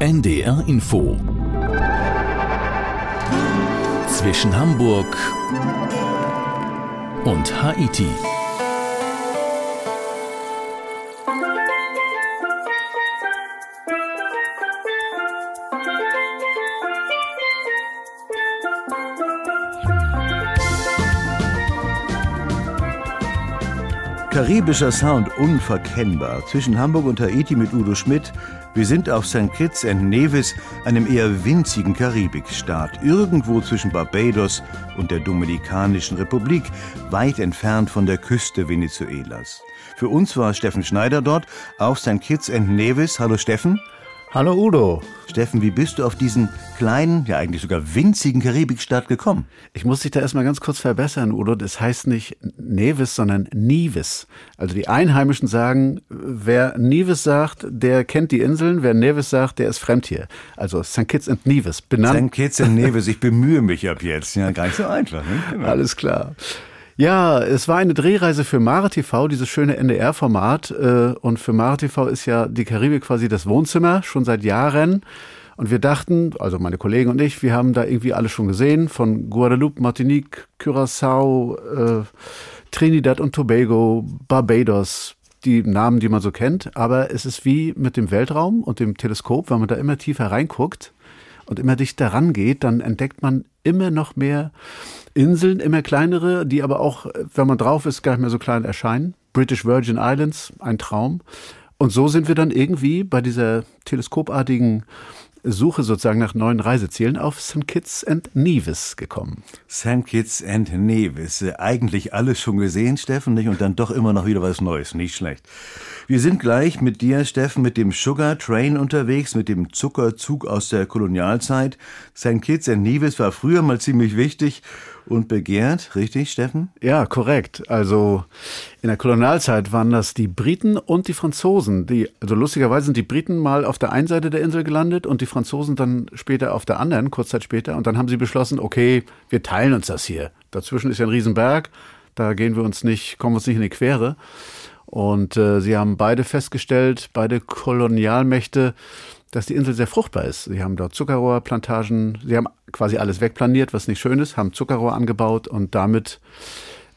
NDR Info zwischen Hamburg und Haiti. Karibischer Sound unverkennbar. Zwischen Hamburg und Haiti mit Udo Schmidt. Wir sind auf St. Kitts and Nevis, einem eher winzigen Karibikstaat, irgendwo zwischen Barbados und der Dominikanischen Republik, weit entfernt von der Küste Venezuelas. Für uns war Steffen Schneider dort auf St. Kitts and Nevis. Hallo Steffen. Hallo Udo. Steffen, wie bist du auf diesen kleinen, ja eigentlich sogar winzigen Karibikstaat gekommen? Ich muss dich da erstmal ganz kurz verbessern, Udo. Das heißt nicht Nevis, sondern Nevis. Also die Einheimischen sagen, wer Nevis sagt, der kennt die Inseln. Wer Nevis sagt, der ist fremd hier. Also St. Kitts and Nevis. Benannt. St. Kitts and Nevis. Ich bemühe mich ab jetzt. Ja, gar nicht so einfach. Ne? Genau. Alles klar. Ja, es war eine Drehreise für Mare TV, dieses schöne NDR-Format. Äh, und für Mare TV ist ja die Karibik quasi das Wohnzimmer, schon seit Jahren. Und wir dachten, also meine Kollegen und ich, wir haben da irgendwie alles schon gesehen, von Guadeloupe, Martinique, Curaçao, äh, Trinidad und Tobago, Barbados, die Namen, die man so kennt. Aber es ist wie mit dem Weltraum und dem Teleskop, wenn man da immer tiefer reinguckt und immer dichter rangeht, dann entdeckt man immer noch mehr Inseln, immer kleinere, die aber auch, wenn man drauf ist, gar nicht mehr so klein erscheinen. British Virgin Islands, ein Traum. Und so sind wir dann irgendwie bei dieser teleskopartigen Suche sozusagen nach neuen Reisezielen auf St. Kitts and Nevis gekommen. St. Kitts and Nevis. Eigentlich alles schon gesehen, Steffen, nicht? Und dann doch immer noch wieder was Neues. Nicht schlecht. Wir sind gleich mit dir, Steffen, mit dem Sugar Train unterwegs, mit dem Zuckerzug aus der Kolonialzeit. St. Kitts and Nevis war früher mal ziemlich wichtig und begehrt, richtig, Steffen? Ja, korrekt. Also in der Kolonialzeit waren das die Briten und die Franzosen. Die, also lustigerweise sind die Briten mal auf der einen Seite der Insel gelandet und die Franzosen dann später auf der anderen, kurz Zeit später. Und dann haben sie beschlossen, okay, wir teilen uns das hier. Dazwischen ist ja ein Riesenberg, da gehen wir uns nicht, kommen uns nicht in die Quere. Und äh, sie haben beide festgestellt, beide Kolonialmächte, dass die Insel sehr fruchtbar ist. Sie haben dort Zuckerrohrplantagen, sie haben quasi alles wegplaniert, was nicht schön ist, haben Zuckerrohr angebaut und damit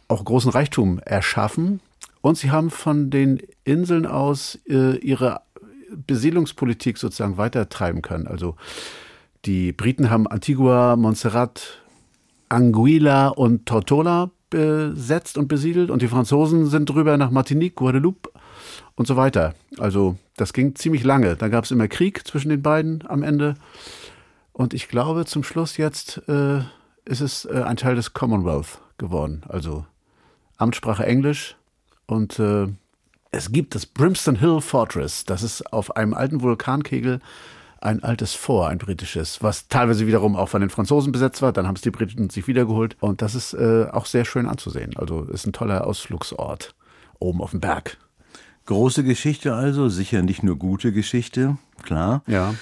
auch großen Reichtum erschaffen. Und sie haben von den Inseln aus äh, ihre Besiedlungspolitik sozusagen weitertreiben können. Also die Briten haben Antigua, Montserrat, Anguilla und Tortola besetzt und besiedelt und die Franzosen sind drüber nach Martinique, Guadeloupe und so weiter. Also das ging ziemlich lange. Da gab es immer Krieg zwischen den beiden am Ende. Und ich glaube, zum Schluss jetzt äh, ist es äh, ein Teil des Commonwealth geworden. Also Amtssprache Englisch. Und äh, es gibt das Brimston Hill Fortress. Das ist auf einem alten Vulkankegel ein altes Fort, ein britisches, was teilweise wiederum auch von den Franzosen besetzt war. Dann haben es die Briten sich wiedergeholt. Und das ist äh, auch sehr schön anzusehen. Also ist ein toller Ausflugsort oben auf dem Berg. Große Geschichte also, sicher nicht nur gute Geschichte, klar. Ja.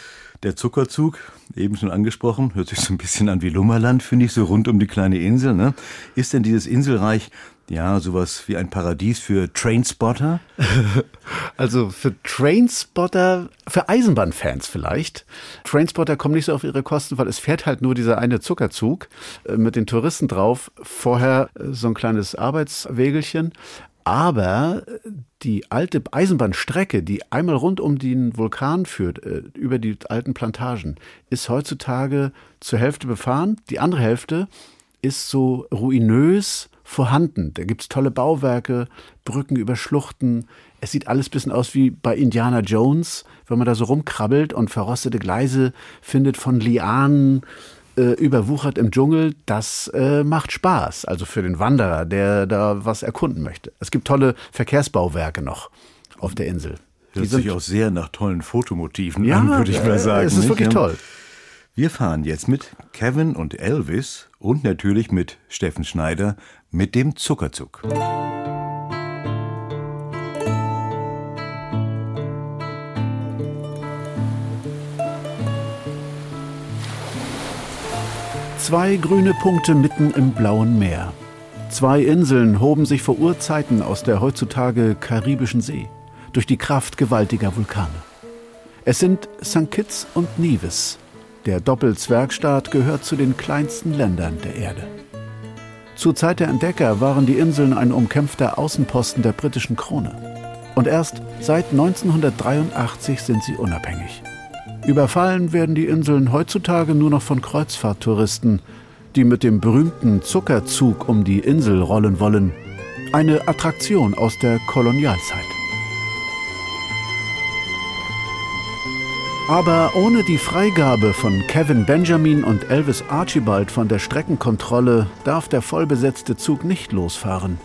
Der Zuckerzug, eben schon angesprochen, hört sich so ein bisschen an wie Lummerland, finde ich, so rund um die kleine Insel. Ne? Ist denn dieses Inselreich ja, sowas wie ein Paradies für Trainspotter? Also für Trainspotter, für Eisenbahnfans vielleicht. Trainspotter kommen nicht so auf ihre Kosten, weil es fährt halt nur dieser eine Zuckerzug äh, mit den Touristen drauf. Vorher äh, so ein kleines Arbeitswägelchen. Aber die alte Eisenbahnstrecke, die einmal rund um den Vulkan führt, äh, über die alten Plantagen, ist heutzutage zur Hälfte befahren. Die andere Hälfte ist so ruinös vorhanden. Da gibt es tolle Bauwerke, Brücken über Schluchten. Es sieht alles ein bisschen aus wie bei Indiana Jones, wenn man da so rumkrabbelt und verrostete Gleise findet von Lianen äh, überwuchert im Dschungel. Das äh, macht Spaß, also für den Wanderer, der da was erkunden möchte. Es gibt tolle Verkehrsbauwerke noch auf der Insel. Hört sich auch sehr nach tollen Fotomotiven ja, an, würde ich mal sagen. Es ist wirklich toll. Wir fahren jetzt mit Kevin und Elvis und natürlich mit Steffen Schneider mit dem Zuckerzug. Zwei grüne Punkte mitten im blauen Meer. Zwei Inseln hoben sich vor Urzeiten aus der heutzutage karibischen See durch die Kraft gewaltiger Vulkane. Es sind St. Kitts und Nevis. Der Doppelzwergstaat gehört zu den kleinsten Ländern der Erde. Zur Zeit der Entdecker waren die Inseln ein umkämpfter Außenposten der britischen Krone. Und erst seit 1983 sind sie unabhängig. Überfallen werden die Inseln heutzutage nur noch von Kreuzfahrttouristen, die mit dem berühmten Zuckerzug um die Insel rollen wollen. Eine Attraktion aus der Kolonialzeit. Aber ohne die Freigabe von Kevin Benjamin und Elvis Archibald von der Streckenkontrolle darf der vollbesetzte Zug nicht losfahren.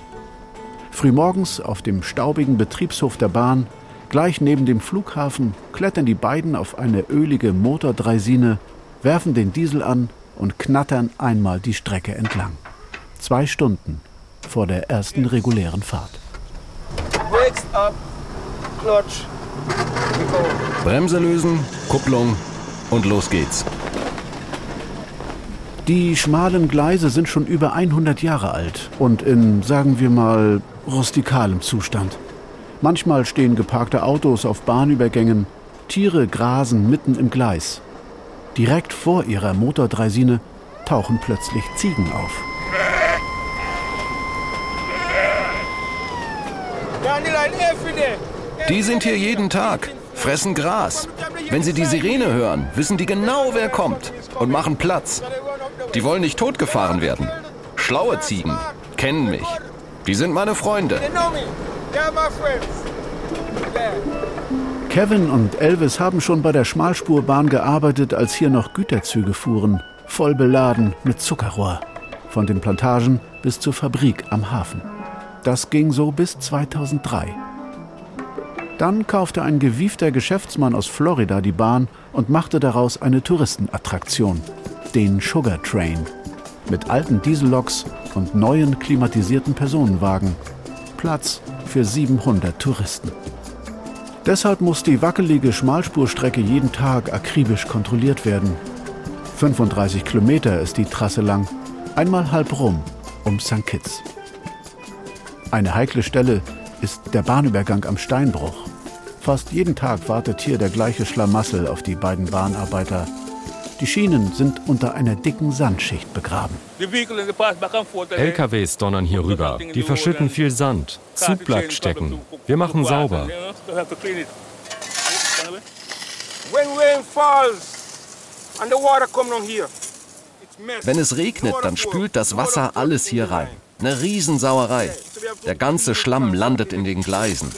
Frühmorgens auf dem staubigen Betriebshof der Bahn, gleich neben dem Flughafen, klettern die beiden auf eine ölige Motordreisine, werfen den Diesel an und knattern einmal die Strecke entlang. Zwei Stunden vor der ersten regulären Fahrt. Brakes up, clutch, Bremse lösen, Kupplung und los geht's. Die schmalen Gleise sind schon über 100 Jahre alt und in, sagen wir mal, rustikalem Zustand. Manchmal stehen geparkte Autos auf Bahnübergängen, Tiere grasen mitten im Gleis. Direkt vor ihrer Motordreisine tauchen plötzlich Ziegen auf. Die sind hier jeden Tag, fressen Gras. Wenn sie die Sirene hören, wissen die genau, wer kommt und machen Platz. Die wollen nicht totgefahren werden. Schlaue Ziegen kennen mich. Die sind meine Freunde. Kevin und Elvis haben schon bei der Schmalspurbahn gearbeitet, als hier noch Güterzüge fuhren, voll beladen mit Zuckerrohr. Von den Plantagen bis zur Fabrik am Hafen. Das ging so bis 2003. Dann kaufte ein gewiefter Geschäftsmann aus Florida die Bahn und machte daraus eine Touristenattraktion, den Sugar Train, mit alten Dieselloks und neuen klimatisierten Personenwagen. Platz für 700 Touristen. Deshalb muss die wackelige Schmalspurstrecke jeden Tag akribisch kontrolliert werden. 35 Kilometer ist die Trasse lang, einmal halb rum um St. Kitts. Eine heikle Stelle ist der Bahnübergang am Steinbruch. Fast jeden Tag wartet hier der gleiche Schlamassel auf die beiden Bahnarbeiter. Die Schienen sind unter einer dicken Sandschicht begraben. LKWs donnern hier rüber. Die verschütten viel Sand. Zug bleibt stecken. Wir machen sauber. Wenn es regnet, dann spült das Wasser alles hier rein. Eine Riesensauerei. Der ganze Schlamm landet in den Gleisen.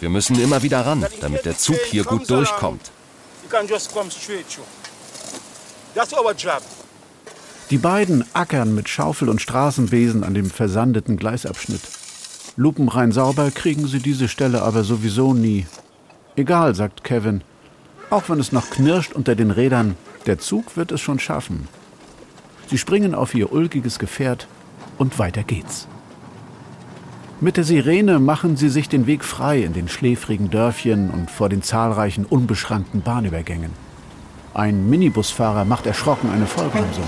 Wir müssen immer wieder ran, damit der Zug hier gut durchkommt. Die beiden ackern mit Schaufel und Straßenbesen an dem versandeten Gleisabschnitt. Lupenrein sauber kriegen sie diese Stelle aber sowieso nie. Egal, sagt Kevin. Auch wenn es noch knirscht unter den Rädern, der Zug wird es schon schaffen. Sie springen auf ihr ulkiges Gefährt und weiter geht's. Mit der Sirene machen sie sich den Weg frei in den schläfrigen Dörfchen und vor den zahlreichen unbeschrankten Bahnübergängen. Ein Minibusfahrer macht erschrocken eine Vollbremsung.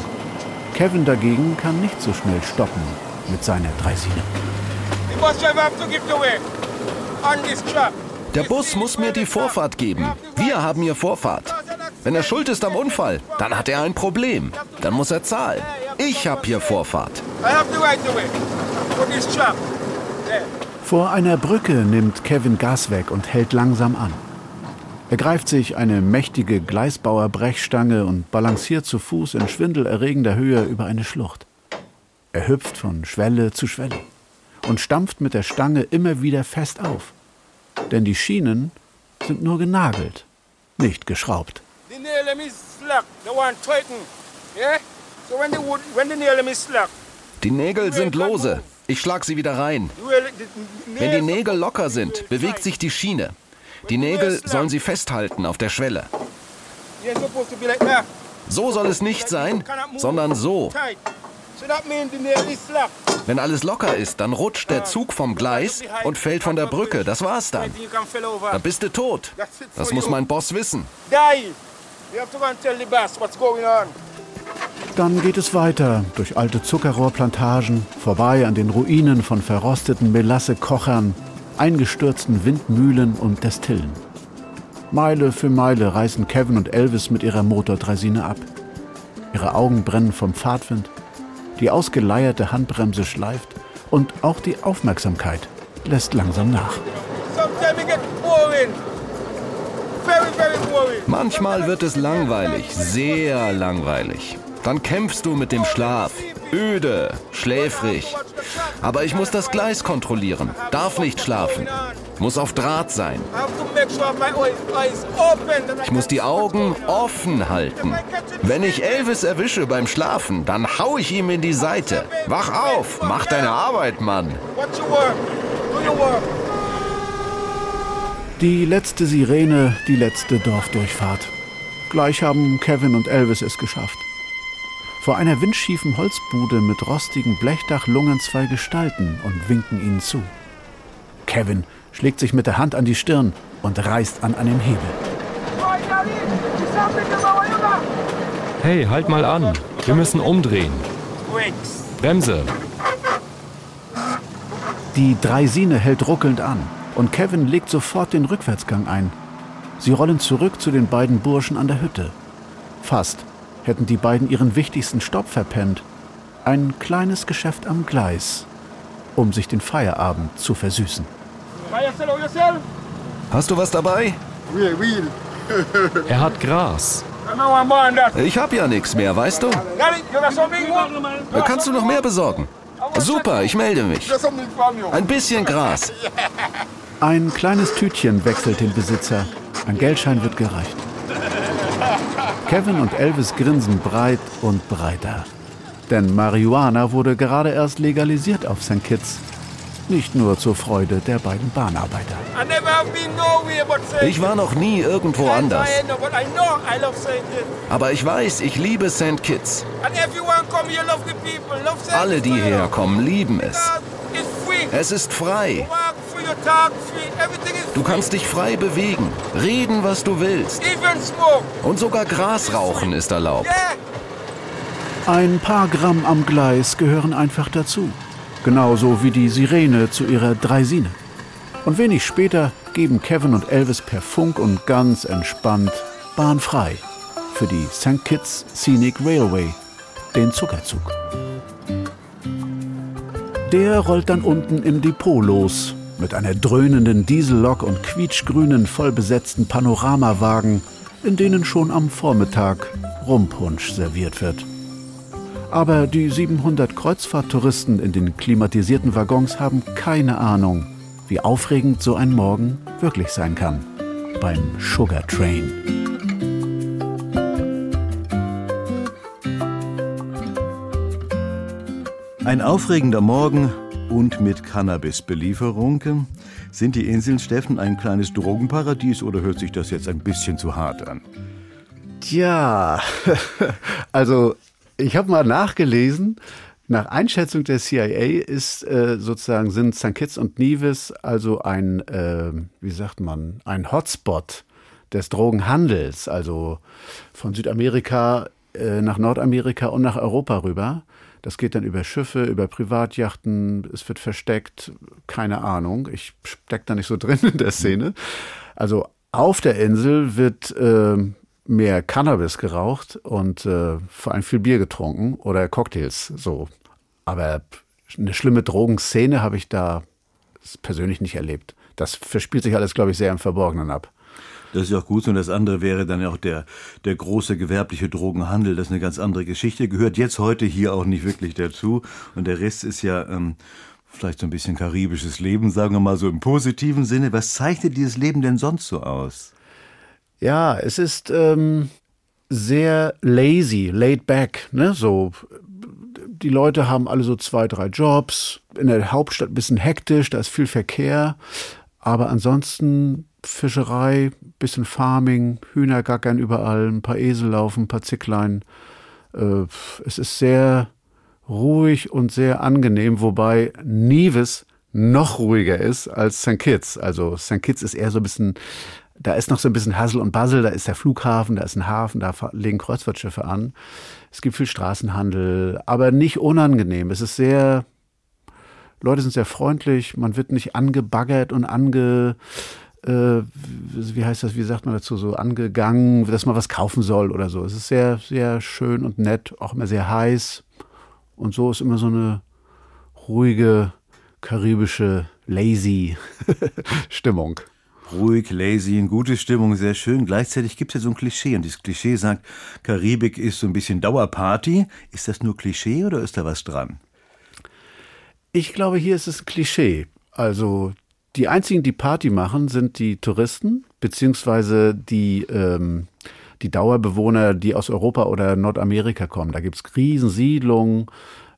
Kevin dagegen kann nicht so schnell stoppen mit seiner Dreisine. Der Bus muss mir die Vorfahrt geben. Wir haben hier Vorfahrt. Wenn er schuld ist am Unfall, dann hat er ein Problem. Dann muss er zahlen. Ich habe hier Vorfahrt. Vor einer Brücke nimmt Kevin Gas weg und hält langsam an. Er greift sich eine mächtige Gleisbauer-Brechstange und balanciert zu Fuß in schwindelerregender Höhe über eine Schlucht. Er hüpft von Schwelle zu Schwelle und stampft mit der Stange immer wieder fest auf. Denn die Schienen sind nur genagelt, nicht geschraubt. Die Nägel sind lose. Ich schlag sie wieder rein. Wenn die Nägel locker sind, bewegt sich die Schiene. Die Nägel sollen sie festhalten auf der Schwelle. So soll es nicht sein, sondern so. Wenn alles locker ist, dann rutscht der Zug vom Gleis und fällt von der Brücke. Das war's dann. Dann bist du tot. Das muss mein Boss wissen. Dann geht es weiter durch alte Zuckerrohrplantagen, vorbei an den Ruinen von verrosteten Melasse-Kochern, eingestürzten Windmühlen und Destillen. Meile für Meile reißen Kevin und Elvis mit ihrer Motordresine ab. Ihre Augen brennen vom Fahrtwind, die ausgeleierte Handbremse schleift und auch die Aufmerksamkeit lässt langsam nach. Manchmal wird es langweilig, sehr langweilig. Dann kämpfst du mit dem Schlaf. Öde, schläfrig. Aber ich muss das Gleis kontrollieren, darf nicht schlafen, muss auf Draht sein. Ich muss die Augen offen halten. Wenn ich Elvis erwische beim Schlafen, dann hau ich ihm in die Seite. Wach auf, mach deine Arbeit, Mann. Die letzte Sirene, die letzte Dorfdurchfahrt. Gleich haben Kevin und Elvis es geschafft. Vor einer windschiefen Holzbude mit rostigem Blechdach lungern zwei Gestalten und winken ihnen zu. Kevin schlägt sich mit der Hand an die Stirn und reißt an einem Hebel. Hey, halt mal an. Wir müssen umdrehen. Bremse. Die Dreisine hält ruckelnd an und Kevin legt sofort den Rückwärtsgang ein. Sie rollen zurück zu den beiden Burschen an der Hütte. Fast hätten die beiden ihren wichtigsten Stopp verpennt. Ein kleines Geschäft am Gleis, um sich den Feierabend zu versüßen. Hast du was dabei? Er hat Gras. Ich hab ja nichts mehr, weißt du? Kannst du noch mehr besorgen? Super, ich melde mich. Ein bisschen Gras. Ein kleines Tütchen wechselt den Besitzer. Ein Geldschein wird gereicht. Kevin und Elvis grinsen breit und breiter. Denn Marihuana wurde gerade erst legalisiert auf St. Kitts. Nicht nur zur Freude der beiden Bahnarbeiter. Ich war noch nie irgendwo anders. Aber ich weiß, ich liebe St. Kitts. Alle, die herkommen, lieben es. Es ist frei. Du kannst dich frei bewegen, reden, was du willst. Und sogar Gras rauchen ist erlaubt. Ein paar Gramm am Gleis gehören einfach dazu. Genauso wie die Sirene zu ihrer Dreisine. Und wenig später geben Kevin und Elvis per Funk und ganz entspannt Bahn frei für die St. Kitts Scenic Railway, den Zuckerzug. Der rollt dann unten im Depot los mit einer dröhnenden Diesellok und quietschgrünen, vollbesetzten Panoramawagen, in denen schon am Vormittag Rumpunsch serviert wird. Aber die 700 Kreuzfahrttouristen in den klimatisierten Waggons haben keine Ahnung, wie aufregend so ein Morgen wirklich sein kann. Beim Sugar Train. Ein aufregender Morgen und mit Cannabis-Belieferung. Sind die Inseln Steffen ein kleines Drogenparadies oder hört sich das jetzt ein bisschen zu hart an? Tja, also ich habe mal nachgelesen. Nach Einschätzung der CIA ist äh, sozusagen sind St. Kitts und Nevis also ein, äh, wie sagt man, ein Hotspot des Drogenhandels, also von Südamerika äh, nach Nordamerika und nach Europa rüber. Das geht dann über Schiffe, über Privatjachten, es wird versteckt, keine Ahnung. Ich steck da nicht so drin in der Szene. Also auf der Insel wird äh, mehr Cannabis geraucht und äh, vor allem viel Bier getrunken oder Cocktails so. Aber eine schlimme Drogenszene habe ich da persönlich nicht erlebt. Das verspielt sich alles, glaube ich, sehr im Verborgenen ab. Das ist ja auch gut. Und das andere wäre dann auch der, der große gewerbliche Drogenhandel. Das ist eine ganz andere Geschichte. Gehört jetzt heute hier auch nicht wirklich dazu. Und der Rest ist ja ähm, vielleicht so ein bisschen karibisches Leben, sagen wir mal so im positiven Sinne. Was zeichnet dieses Leben denn sonst so aus? Ja, es ist ähm, sehr lazy, laid back. Ne? So, die Leute haben alle so zwei, drei Jobs. In der Hauptstadt ein bisschen hektisch, da ist viel Verkehr. Aber ansonsten Fischerei, bisschen Farming, Hühner gackern überall, ein paar Esel laufen, ein paar Zicklein. Äh, es ist sehr ruhig und sehr angenehm, wobei Nevis noch ruhiger ist als St. Kitts. Also St. Kitts ist eher so ein bisschen, da ist noch so ein bisschen Hassel und Basel, da ist der Flughafen, da ist ein Hafen, da legen Kreuzfahrtschiffe an. Es gibt viel Straßenhandel, aber nicht unangenehm. Es ist sehr, Leute sind sehr freundlich, man wird nicht angebaggert und ange, äh, wie heißt das, wie sagt man dazu, so angegangen, dass man was kaufen soll oder so. Es ist sehr, sehr schön und nett, auch immer sehr heiß. Und so ist immer so eine ruhige, karibische, lazy Stimmung. Ruhig, lazy, in gute Stimmung, sehr schön. Gleichzeitig gibt es ja so ein Klischee und dieses Klischee sagt, Karibik ist so ein bisschen Dauerparty. Ist das nur Klischee oder ist da was dran? Ich glaube, hier ist es ein Klischee. Also die einzigen, die Party machen, sind die Touristen, beziehungsweise die, ähm, die Dauerbewohner, die aus Europa oder Nordamerika kommen. Da gibt's Riesensiedlungen,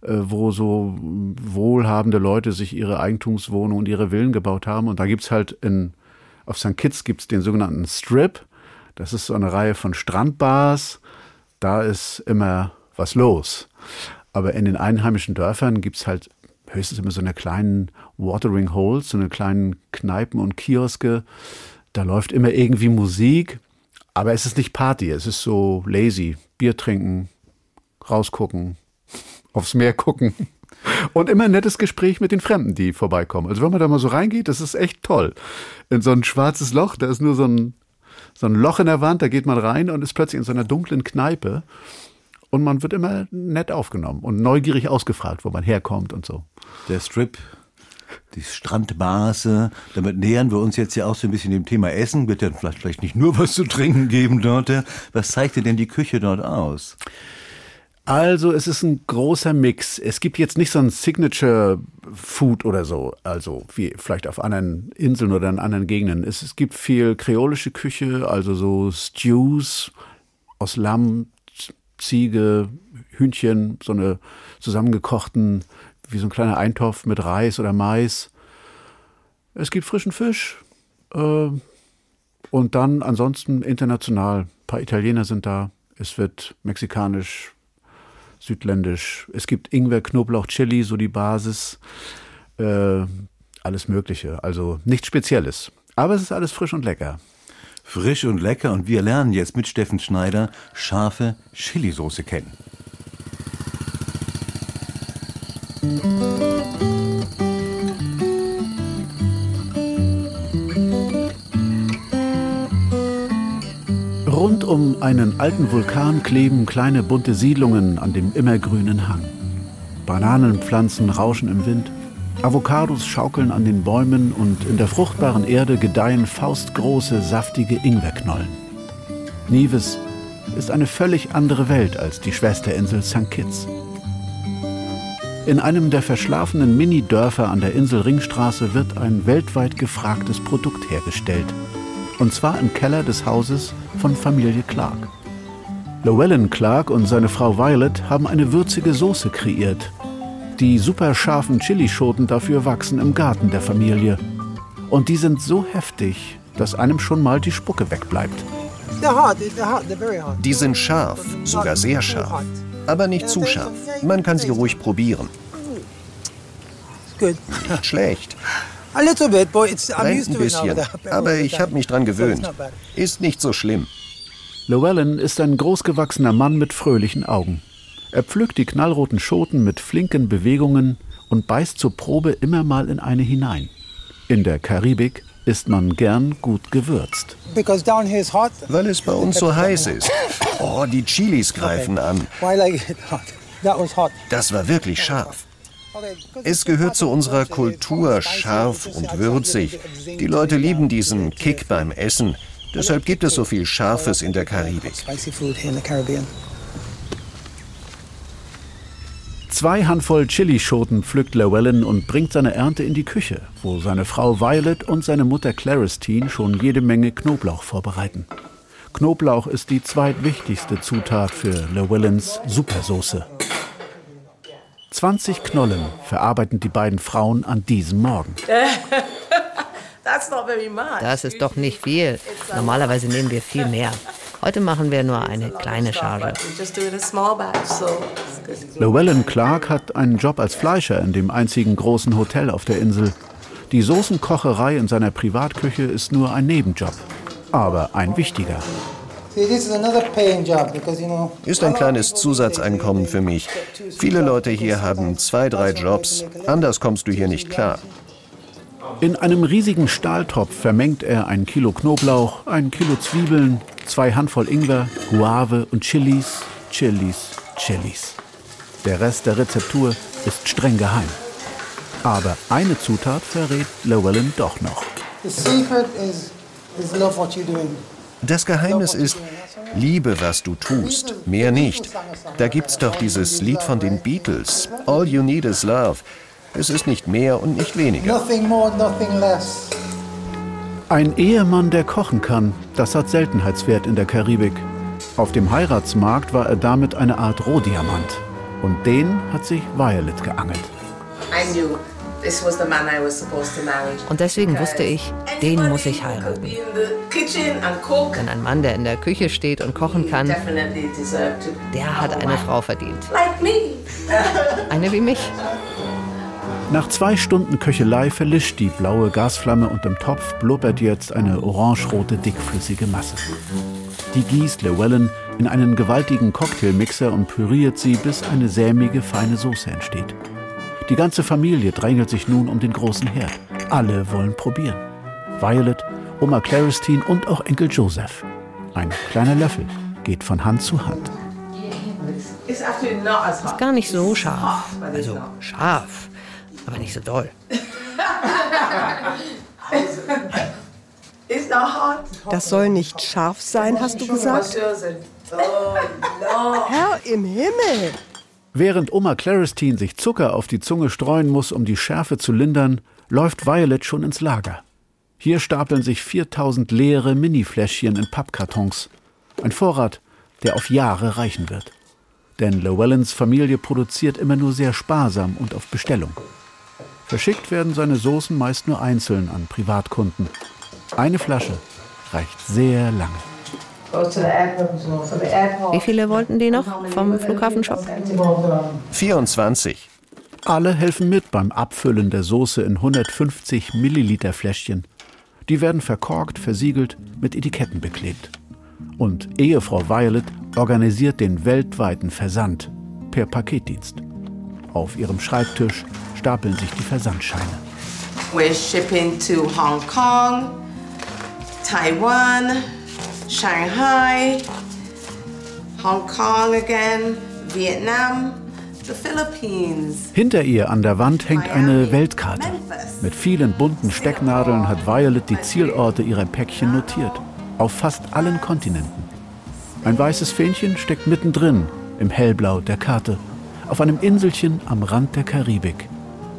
äh, wo so wohlhabende Leute sich ihre Eigentumswohnungen und ihre Villen gebaut haben. Und da gibt's halt in, auf St. Kitts gibt's den sogenannten Strip. Das ist so eine Reihe von Strandbars. Da ist immer was los. Aber in den einheimischen Dörfern gibt's halt höchstens immer so eine kleinen Watering Holes, so eine kleinen Kneipen und Kioske. Da läuft immer irgendwie Musik, aber es ist nicht Party, es ist so lazy. Bier trinken, rausgucken, aufs Meer gucken. Und immer ein nettes Gespräch mit den Fremden, die vorbeikommen. Also wenn man da mal so reingeht, das ist echt toll. In so ein schwarzes Loch, da ist nur so ein, so ein Loch in der Wand, da geht man rein und ist plötzlich in so einer dunklen Kneipe. Und man wird immer nett aufgenommen und neugierig ausgefragt, wo man herkommt und so. Der Strip, die Strandbase, damit nähern wir uns jetzt ja auch so ein bisschen dem Thema Essen. Wird ja vielleicht, vielleicht nicht nur was zu trinken geben dort. Was zeigt dir denn die Küche dort aus? Also es ist ein großer Mix. Es gibt jetzt nicht so ein Signature Food oder so, also wie vielleicht auf anderen Inseln oder in anderen Gegenden. Es, es gibt viel kreolische Küche, also so Stews aus Lamm, Ziege, Hühnchen, so eine zusammengekochten, wie so ein kleiner Eintopf mit Reis oder Mais. Es gibt frischen Fisch. Äh, und dann ansonsten international. Ein paar Italiener sind da. Es wird mexikanisch, südländisch. Es gibt Ingwer, Knoblauch, Chili, so die Basis. Äh, alles Mögliche. Also nichts Spezielles. Aber es ist alles frisch und lecker. Frisch und lecker und wir lernen jetzt mit Steffen Schneider scharfe Chilisauce kennen. Rund um einen alten Vulkan kleben kleine bunte Siedlungen an dem immergrünen Hang. Bananenpflanzen rauschen im Wind. Avocados schaukeln an den Bäumen und in der fruchtbaren Erde gedeihen faustgroße, saftige Ingwerknollen. Nevis ist eine völlig andere Welt als die Schwesterinsel St. Kitts. In einem der verschlafenen Mini-Dörfer an der Insel Ringstraße wird ein weltweit gefragtes Produkt hergestellt. Und zwar im Keller des Hauses von Familie Clark. Llewellyn Clark und seine Frau Violet haben eine würzige Soße kreiert, die super scharfen Chilischoten dafür wachsen im Garten der Familie. Und die sind so heftig, dass einem schon mal die Spucke wegbleibt. Die sind scharf, sogar sehr scharf. Aber nicht zu scharf. Man kann sie ruhig probieren. Nicht schlecht. Ein bisschen, aber ich habe mich dran gewöhnt. Ist nicht so schlimm. Llewellyn ist ein großgewachsener Mann mit fröhlichen Augen. Er pflückt die knallroten Schoten mit flinken Bewegungen und beißt zur Probe immer mal in eine hinein. In der Karibik ist man gern gut gewürzt. Weil es bei uns so heiß ist. Oh, die Chilis greifen an. Das war wirklich scharf. Es gehört zu unserer Kultur, scharf und würzig. Die Leute lieben diesen Kick beim Essen. Deshalb gibt es so viel Scharfes in der Karibik. Zwei Handvoll Chilischoten pflückt Llewellyn und bringt seine Ernte in die Küche, wo seine Frau Violet und seine Mutter Claristine schon jede Menge Knoblauch vorbereiten. Knoblauch ist die zweitwichtigste Zutat für Llewellyns Supersoße. 20 Knollen verarbeiten die beiden Frauen an diesem Morgen. Das ist doch nicht viel. Normalerweise nehmen wir viel mehr. Heute machen wir nur eine kleine Charge. Llewellyn Clark hat einen Job als Fleischer in dem einzigen großen Hotel auf der Insel. Die Soßenkocherei in seiner Privatküche ist nur ein Nebenjob, aber ein wichtiger. Ist ein kleines Zusatzeinkommen für mich. Viele Leute hier haben zwei, drei Jobs. Anders kommst du hier nicht klar. In einem riesigen Stahltopf vermengt er ein Kilo Knoblauch, ein Kilo Zwiebeln, zwei Handvoll Ingwer, Guave und Chilis, Chilis, Chilis. Der Rest der Rezeptur ist streng geheim. Aber eine Zutat verrät Llewellyn doch noch. Das Geheimnis ist, liebe, was du tust, mehr nicht. Da gibt's doch dieses Lied von den Beatles, All You Need Is Love. Es ist nicht mehr und nicht weniger. Ein Ehemann, der kochen kann, das hat Seltenheitswert in der Karibik. Auf dem Heiratsmarkt war er damit eine Art Rohdiamant. Und den hat sich Violet geangelt. Und deswegen wusste ich, den muss ich heiraten. Denn ein Mann, der in der Küche steht und kochen kann, der hat eine Frau verdient. Eine wie mich. Nach zwei Stunden Köchelei verlischt die blaue Gasflamme und im Topf blubbert jetzt eine orangerote, dickflüssige Masse. Die gießt Llewellyn in einen gewaltigen Cocktailmixer und püriert sie, bis eine sämige, feine Soße entsteht. Die ganze Familie drängelt sich nun um den großen Herd. Alle wollen probieren. Violet, Oma Claristine und auch Enkel Joseph. Ein kleiner Löffel geht von Hand zu Hand. Ist gar nicht so scharf. Also scharf, aber nicht so doll. Das soll nicht scharf sein, hast du gesagt? Herr im Himmel! Während Oma Claristine sich Zucker auf die Zunge streuen muss, um die Schärfe zu lindern, läuft Violet schon ins Lager. Hier stapeln sich 4000 leere Mini-Fläschchen in Pappkartons. Ein Vorrat, der auf Jahre reichen wird. Denn Llewellyns Familie produziert immer nur sehr sparsam und auf Bestellung. Verschickt werden seine Soßen meist nur einzeln an Privatkunden. Eine Flasche reicht sehr lange. Wie viele wollten die noch vom Flughafenshop? 24. Alle helfen mit beim Abfüllen der Soße in 150 Milliliter Fläschchen. Die werden verkorkt, versiegelt, mit Etiketten beklebt. Und Ehefrau Violet organisiert den weltweiten Versand per Paketdienst. Auf ihrem Schreibtisch stapeln sich die Versandscheine. We're shipping to Hong Kong, Taiwan, Shanghai, Hong Kong again, Vietnam, the Philippines. Hinter ihr an der Wand hängt eine Weltkarte. Mit vielen bunten Stecknadeln hat Violet die Zielorte ihrer Päckchen notiert. Auf fast allen Kontinenten. Ein weißes Fähnchen steckt mittendrin im Hellblau der Karte. Auf einem Inselchen am Rand der Karibik.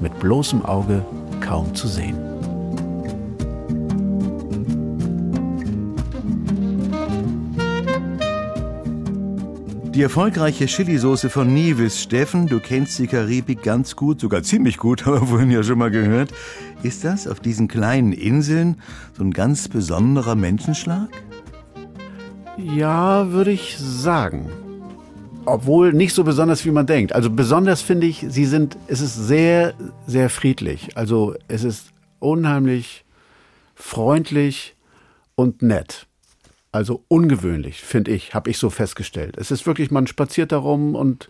Mit bloßem Auge kaum zu sehen. Die erfolgreiche Chilisauce von Nevis. Steffen, du kennst die Karibik ganz gut, sogar ziemlich gut, haben wir vorhin ja schon mal gehört. Ist das auf diesen kleinen Inseln so ein ganz besonderer Menschenschlag? Ja, würde ich sagen. Obwohl nicht so besonders, wie man denkt. Also besonders finde ich, sie sind, es ist sehr, sehr friedlich. Also es ist unheimlich freundlich und nett. Also ungewöhnlich, finde ich, habe ich so festgestellt. Es ist wirklich, man spaziert darum und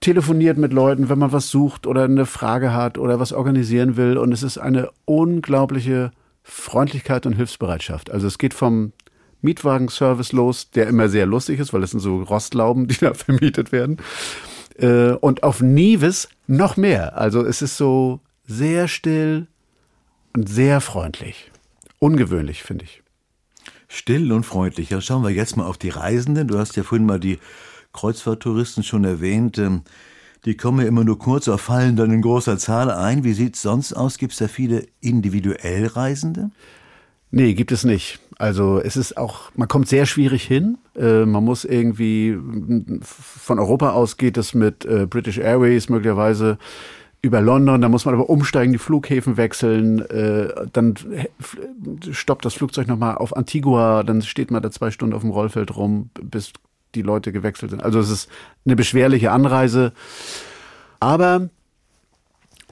telefoniert mit Leuten, wenn man was sucht oder eine Frage hat oder was organisieren will. Und es ist eine unglaubliche Freundlichkeit und Hilfsbereitschaft. Also es geht vom Mietwagenservice los, der immer sehr lustig ist, weil es sind so Rostlauben, die da vermietet werden. Äh, und auf Nevis noch mehr. Also es ist so sehr still und sehr freundlich. Ungewöhnlich, finde ich. Still und freundlich. Ja, schauen wir jetzt mal auf die Reisenden. Du hast ja vorhin mal die Kreuzfahrttouristen schon erwähnt. Ähm, die kommen ja immer nur kurz oder fallen dann in großer Zahl ein. Wie sieht es sonst aus? Gibt es da viele individuell Reisende? Nee, gibt es nicht. Also es ist auch, man kommt sehr schwierig hin. Äh, man muss irgendwie, von Europa aus geht es mit äh, British Airways möglicherweise über London, da muss man aber umsteigen, die Flughäfen wechseln, äh, dann stoppt das Flugzeug nochmal auf Antigua, dann steht man da zwei Stunden auf dem Rollfeld rum, bis die Leute gewechselt sind. Also es ist eine beschwerliche Anreise. Aber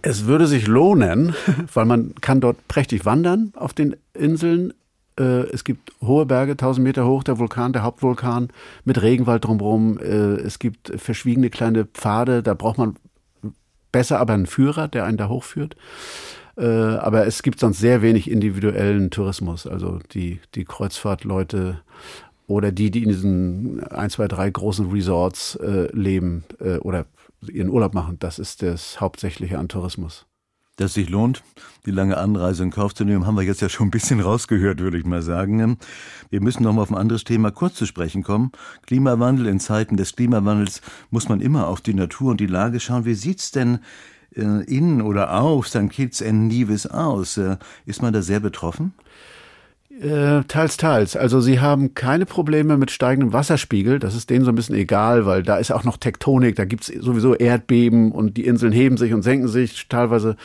es würde sich lohnen, weil man kann dort prächtig wandern auf den Inseln. Äh, es gibt hohe Berge, 1000 Meter hoch, der Vulkan, der Hauptvulkan mit Regenwald drumherum. Äh, es gibt verschwiegene kleine Pfade, da braucht man besser aber einen Führer, der einen da hochführt. Äh, aber es gibt sonst sehr wenig individuellen Tourismus. Also die, die Kreuzfahrtleute oder die, die in diesen ein, zwei, drei großen Resorts leben oder ihren Urlaub machen, das ist das Hauptsächliche an Tourismus. Dass sich lohnt, die lange Anreise in Kauf zu nehmen, haben wir jetzt ja schon ein bisschen rausgehört, würde ich mal sagen. Wir müssen noch mal auf ein anderes Thema kurz zu sprechen kommen. Klimawandel. In Zeiten des Klimawandels muss man immer auf die Natur und die Lage schauen. Wie sieht's denn äh, in oder auf St. Kitts and Nevis aus? Äh, ist man da sehr betroffen? Äh, teils, teils. Also sie haben keine Probleme mit steigendem Wasserspiegel. Das ist denen so ein bisschen egal, weil da ist auch noch Tektonik, da gibt's sowieso Erdbeben und die Inseln heben sich und senken sich teilweise.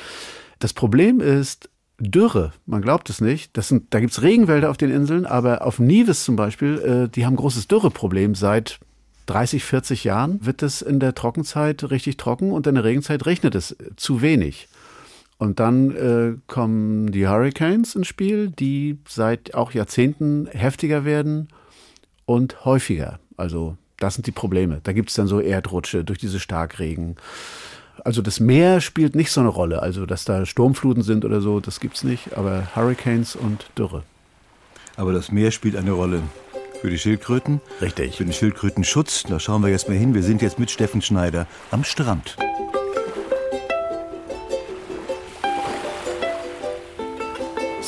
Das Problem ist Dürre. Man glaubt es nicht. Das sind, da gibt's Regenwälder auf den Inseln, aber auf Nevis zum Beispiel, äh, die haben großes Dürreproblem. Seit 30, 40 Jahren wird es in der Trockenzeit richtig trocken und in der Regenzeit regnet es zu wenig. Und dann äh, kommen die Hurricanes ins Spiel, die seit auch Jahrzehnten heftiger werden und häufiger. Also das sind die Probleme. Da gibt es dann so Erdrutsche durch diese Starkregen. Also das Meer spielt nicht so eine Rolle. Also dass da Sturmfluten sind oder so, das gibt's nicht. Aber Hurricanes und Dürre. Aber das Meer spielt eine Rolle. Für die Schildkröten? Richtig. Für den Schildkrötenschutz, da schauen wir jetzt mal hin. Wir sind jetzt mit Steffen Schneider am Strand.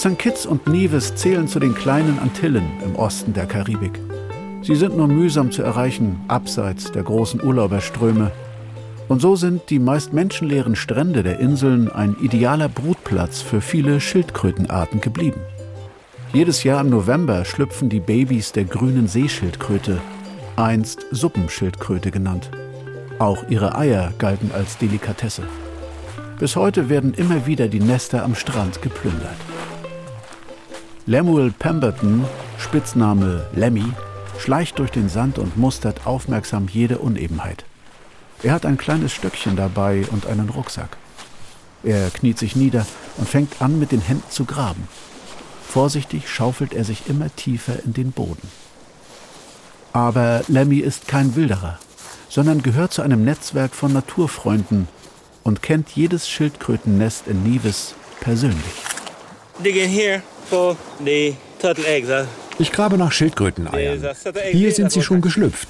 St. Kitts und Nevis zählen zu den kleinen Antillen im Osten der Karibik. Sie sind nur mühsam zu erreichen, abseits der großen Urlauberströme. Und so sind die meist menschenleeren Strände der Inseln ein idealer Brutplatz für viele Schildkrötenarten geblieben. Jedes Jahr im November schlüpfen die Babys der grünen Seeschildkröte, einst Suppenschildkröte genannt. Auch ihre Eier galten als Delikatesse. Bis heute werden immer wieder die Nester am Strand geplündert. Lemuel Pemberton, Spitzname Lemmy, schleicht durch den Sand und mustert aufmerksam jede Unebenheit. Er hat ein kleines Stöckchen dabei und einen Rucksack. Er kniet sich nieder und fängt an, mit den Händen zu graben. Vorsichtig schaufelt er sich immer tiefer in den Boden. Aber Lemmy ist kein Wilderer, sondern gehört zu einem Netzwerk von Naturfreunden und kennt jedes Schildkrötennest in Nevis persönlich. Digging here ich grabe nach Schildkröteneiern. Hier sind sie schon geschlüpft.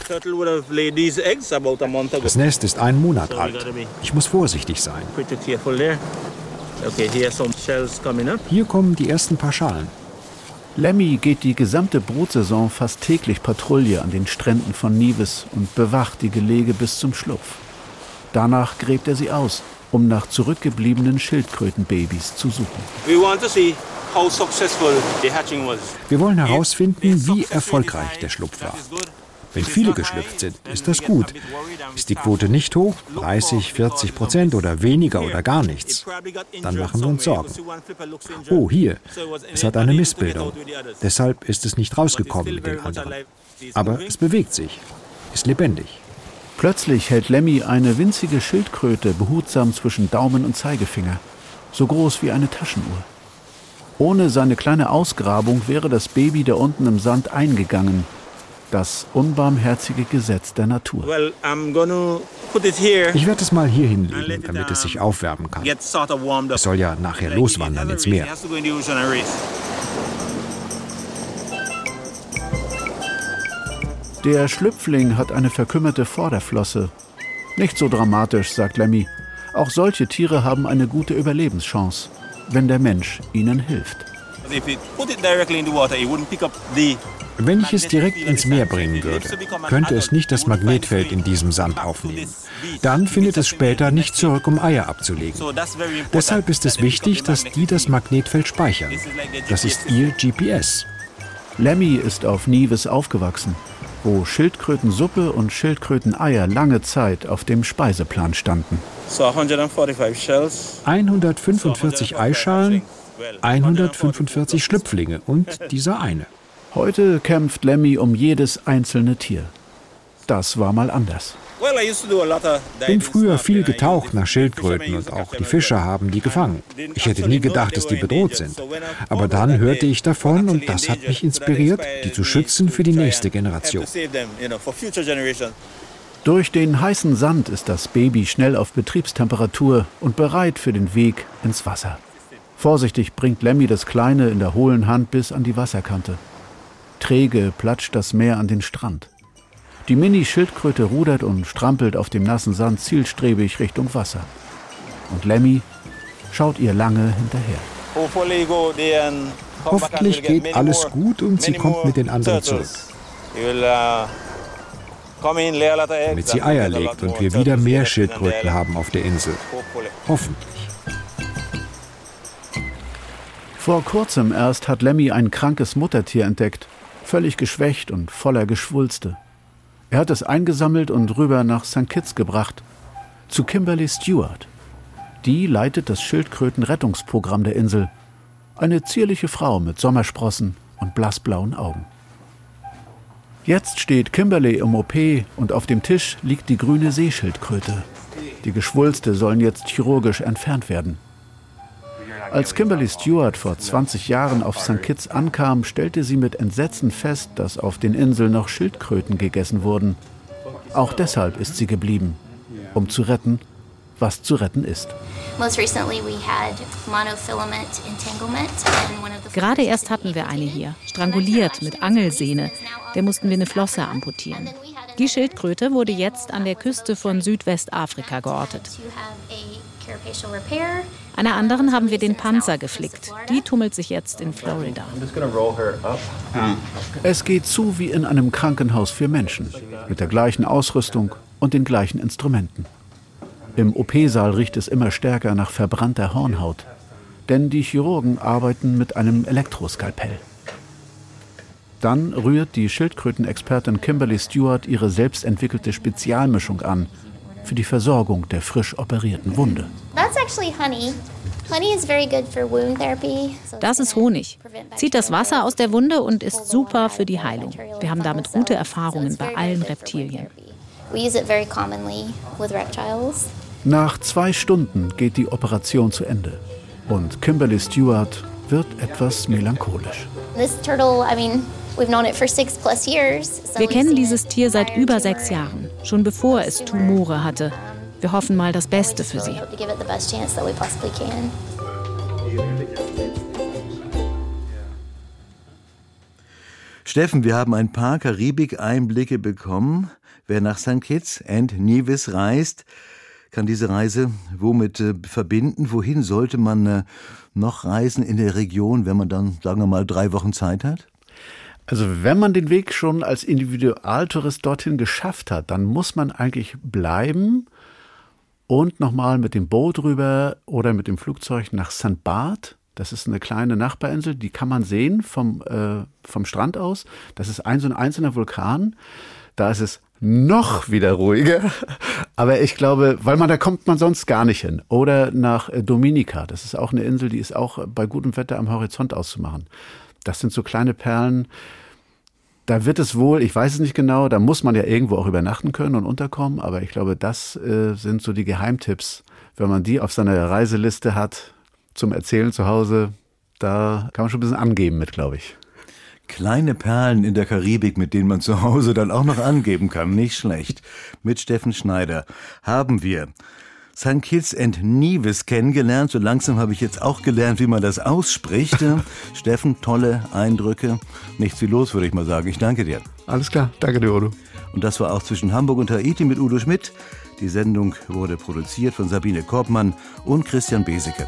Das Nest ist einen Monat alt. Ich muss vorsichtig sein. Hier kommen die ersten paar Schalen. Lemmy geht die gesamte Brutsaison fast täglich Patrouille an den Stränden von Nevis und bewacht die Gelege bis zum Schlupf. Danach gräbt er sie aus, um nach zurückgebliebenen Schildkrötenbabys zu suchen. Wir wollen herausfinden, wie erfolgreich der Schlupf war. Wenn viele geschlüpft sind, ist das gut. Ist die Quote nicht hoch, 30, 40 Prozent oder weniger oder gar nichts, dann machen wir uns Sorgen. Oh, hier, es hat eine Missbildung. Deshalb ist es nicht rausgekommen mit den anderen. Aber es bewegt sich, ist lebendig. Plötzlich hält Lemmy eine winzige Schildkröte behutsam zwischen Daumen und Zeigefinger, so groß wie eine Taschenuhr. Ohne seine kleine Ausgrabung wäre das Baby da unten im Sand eingegangen. Das unbarmherzige Gesetz der Natur. Ich werde es mal hier hinlegen, damit es sich aufwärmen kann. Es soll ja nachher loswandern ins Meer. Der Schlüpfling hat eine verkümmerte Vorderflosse. Nicht so dramatisch, sagt Lemmy. Auch solche Tiere haben eine gute Überlebenschance wenn der Mensch ihnen hilft. Wenn ich es direkt ins Meer bringen würde, könnte es nicht das Magnetfeld in diesem Sand aufnehmen. Dann findet es später nicht zurück, um Eier abzulegen. Deshalb ist es wichtig, dass die das Magnetfeld speichern. Das ist ihr GPS. Lemmy ist auf Nevis aufgewachsen, wo Schildkrötensuppe und Schildkröteneier lange Zeit auf dem Speiseplan standen. 145 Eischalen, 145 Schlüpflinge und dieser eine. Heute kämpft Lemmy um jedes einzelne Tier. Das war mal anders. Bin früher viel getaucht nach Schildkröten und auch die Fischer haben die gefangen. Ich hätte nie gedacht, dass die bedroht sind. Aber dann hörte ich davon und das hat mich inspiriert, die zu schützen für die nächste Generation. Durch den heißen Sand ist das Baby schnell auf Betriebstemperatur und bereit für den Weg ins Wasser. Vorsichtig bringt Lemmy das Kleine in der hohlen Hand bis an die Wasserkante. Träge platscht das Meer an den Strand. Die Mini-Schildkröte rudert und strampelt auf dem nassen Sand zielstrebig Richtung Wasser. Und Lemmy schaut ihr lange hinterher. Hoffentlich geht alles gut und sie kommt mit den anderen zurück. Damit sie Eier legt und wir wieder mehr Schildkröten haben auf der Insel. Hoffentlich. Vor kurzem erst hat Lemmy ein krankes Muttertier entdeckt, völlig geschwächt und voller Geschwulste. Er hat es eingesammelt und rüber nach St. Kitts gebracht, zu Kimberly Stewart. Die leitet das Schildkrötenrettungsprogramm der Insel. Eine zierliche Frau mit Sommersprossen und blassblauen Augen. Jetzt steht Kimberly im OP und auf dem Tisch liegt die grüne Seeschildkröte. Die Geschwulste sollen jetzt chirurgisch entfernt werden. Als Kimberly Stewart vor 20 Jahren auf St. Kitts ankam, stellte sie mit Entsetzen fest, dass auf den Inseln noch Schildkröten gegessen wurden. Auch deshalb ist sie geblieben, um zu retten, was zu retten ist. Gerade erst hatten wir eine hier, stranguliert mit Angelsehne. Der mussten wir eine Flosse amputieren. Die Schildkröte wurde jetzt an der Küste von Südwestafrika geortet. Einer anderen haben wir den Panzer geflickt. Die tummelt sich jetzt in Florida. Es geht zu wie in einem Krankenhaus für Menschen, mit der gleichen Ausrüstung und den gleichen Instrumenten. Im OP-Saal riecht es immer stärker nach verbrannter Hornhaut, denn die Chirurgen arbeiten mit einem Elektroskalpell. Dann rührt die Schildkrötenexpertin Kimberly Stewart ihre selbstentwickelte Spezialmischung an für die Versorgung der frisch operierten Wunde. Das ist Honig. Zieht das Wasser aus der Wunde und ist super für die Heilung. Wir haben damit gute Erfahrungen bei allen Reptilien. Nach zwei Stunden geht die Operation zu Ende und Kimberly Stewart wird etwas melancholisch. Wir kennen dieses Tier seit über sechs Jahren, schon bevor es Tumore hatte. Wir hoffen mal das Beste für sie. Steffen, wir haben ein paar Karibik-Einblicke bekommen. Wer nach St. Kitts and Nevis reist, kann diese Reise womit äh, verbinden? Wohin sollte man äh, noch reisen in der Region, wenn man dann, sagen wir mal, drei Wochen Zeit hat? Also wenn man den Weg schon als Individualtourist dorthin geschafft hat, dann muss man eigentlich bleiben und nochmal mit dem Boot rüber oder mit dem Flugzeug nach St. Barth. Das ist eine kleine Nachbarinsel, die kann man sehen vom, äh, vom Strand aus. Das ist ein so ein einzelner Vulkan. Da ist es noch wieder ruhiger. Aber ich glaube, weil man da kommt man sonst gar nicht hin. Oder nach äh, Dominica. Das ist auch eine Insel, die ist auch bei gutem Wetter am Horizont auszumachen. Das sind so kleine Perlen. Da wird es wohl, ich weiß es nicht genau, da muss man ja irgendwo auch übernachten können und unterkommen. Aber ich glaube, das äh, sind so die Geheimtipps. Wenn man die auf seiner Reiseliste hat zum Erzählen zu Hause, da kann man schon ein bisschen angeben mit, glaube ich. Kleine Perlen in der Karibik, mit denen man zu Hause dann auch noch angeben kann. Nicht schlecht. Mit Steffen Schneider haben wir St. Kitts and Nevis kennengelernt. So langsam habe ich jetzt auch gelernt, wie man das ausspricht. Steffen, tolle Eindrücke. Nichts wie los, würde ich mal sagen. Ich danke dir. Alles klar. Danke dir, Udo. Und das war auch zwischen Hamburg und Haiti mit Udo Schmidt. Die Sendung wurde produziert von Sabine Korbmann und Christian Beseke.